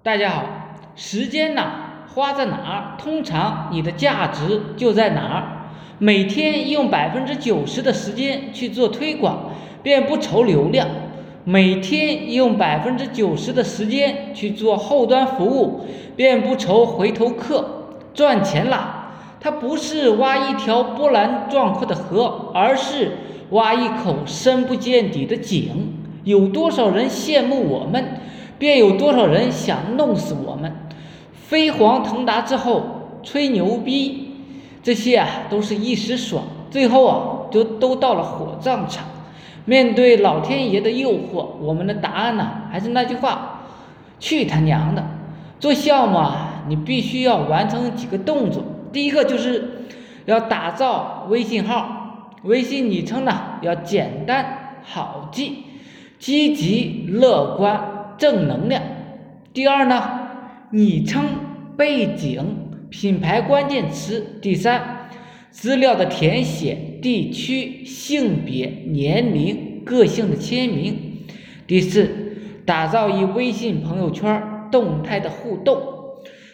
大家好，时间呢花在哪儿，通常你的价值就在哪儿。每天用百分之九十的时间去做推广，便不愁流量；每天用百分之九十的时间去做后端服务，便不愁回头客。赚钱了，它不是挖一条波澜壮阔的河，而是挖一口深不见底的井。有多少人羡慕我们？便有多少人想弄死我们，飞黄腾达之后吹牛逼，这些啊都是一时爽，最后啊就都到了火葬场。面对老天爷的诱惑，我们的答案呢还是那句话：去他娘的！做项目啊，你必须要完成几个动作，第一个就是要打造微信号，微信昵称呢要简单好记，积极乐观。正能量。第二呢，昵称、背景、品牌关键词。第三，资料的填写、地区、性别、年龄、个性的签名。第四，打造一微信朋友圈动态的互动，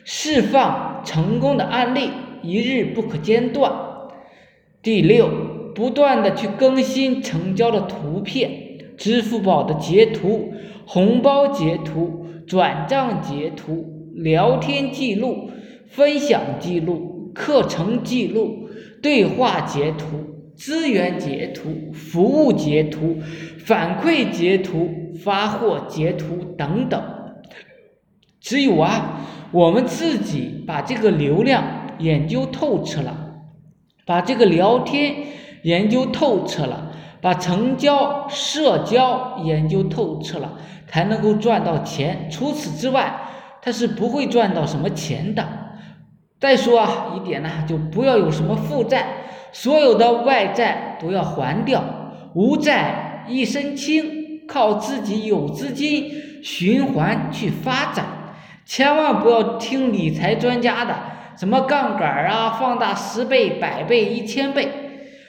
释放成功的案例，一日不可间断。第六，不断的去更新成交的图片，支付宝的截图。红包截图、转账截图、聊天记录、分享记录、课程记录、对话截图、资源截图、服务截图、反馈截图、发货截图等等。只有啊，我们自己把这个流量研究透彻了，把这个聊天研究透彻了。把成交、社交研究透彻了，才能够赚到钱。除此之外，他是不会赚到什么钱的。再说啊，一点呢，就不要有什么负债，所有的外债都要还掉，无债一身轻，靠自己有资金循环去发展。千万不要听理财专家的，什么杠杆啊，放大十倍、百倍、一千倍。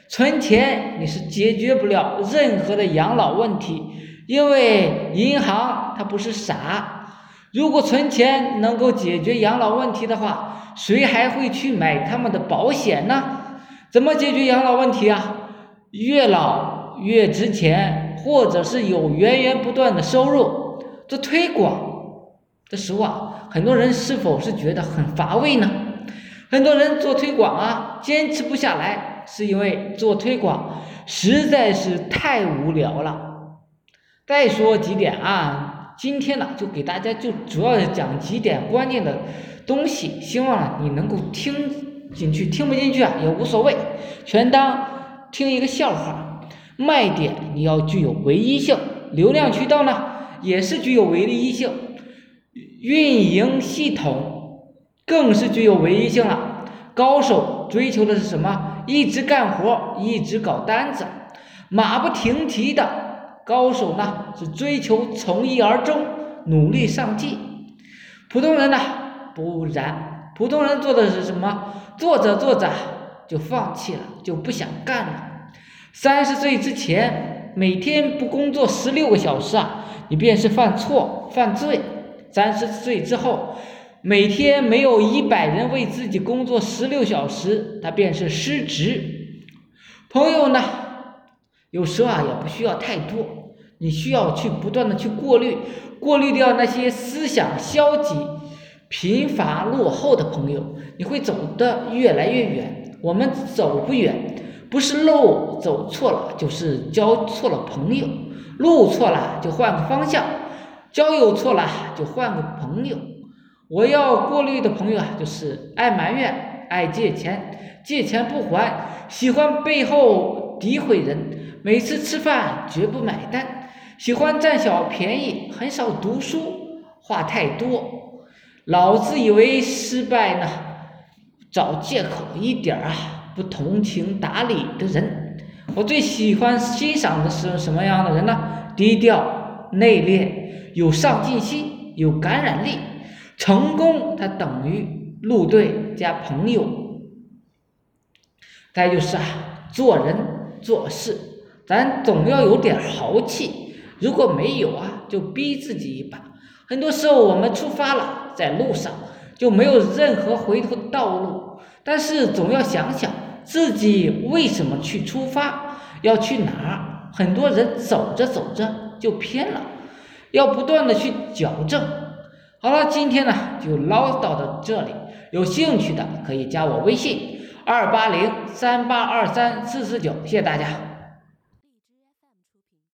存钱你是解决不了任何的养老问题，因为银行它不是傻。如果存钱能够解决养老问题的话，谁还会去买他们的保险呢？怎么解决养老问题啊？越老越值钱，或者是有源源不断的收入。做推广的时候啊，很多人是否是觉得很乏味呢？很多人做推广啊，坚持不下来。是因为做推广实在是太无聊了。再说几点啊，今天呢就给大家就主要讲几点关键的东西，希望你能够听进去，听不进去啊也无所谓，全当听一个笑话。卖点你要具有唯一性，流量渠道呢也是具有唯一性，运营系统更是具有唯一性了。高手追求的是什么？一直干活，一直搞单子，马不停蹄的。高手呢是追求从一而终，努力上进。普通人呢不然，普通人做的是什么？做着做着就放弃了，就不想干了。三十岁之前每天不工作十六个小时啊，你便是犯错犯罪。三十岁之后。每天没有一百人为自己工作十六小时，他便是失职。朋友呢，有时候啊也不需要太多，你需要去不断的去过滤，过滤掉那些思想消极、贫乏落后的朋友，你会走得越来越远。我们走不远，不是路走错了，就是交错了朋友。路错了就换个方向，交友错了就换个朋友。我要过滤的朋友啊，就是爱埋怨、爱借钱、借钱不还、喜欢背后诋毁人、每次吃饭绝不买单、喜欢占小便宜、很少读书、话太多、老自以为失败呢，找借口一点啊不通情达理的人。我最喜欢欣赏的是什么样的人呢？低调、内敛、有上进心、有感染力。成功，它等于路队加朋友。再就是啊，做人做事，咱总要有点豪气。如果没有啊，就逼自己一把。很多时候我们出发了，在路上就没有任何回头的道路，但是总要想想自己为什么去出发，要去哪儿。很多人走着走着就偏了，要不断的去矫正。好了，今天呢就唠叨到这里，有兴趣的可以加我微信二八零三八二三四四九，谢谢大家。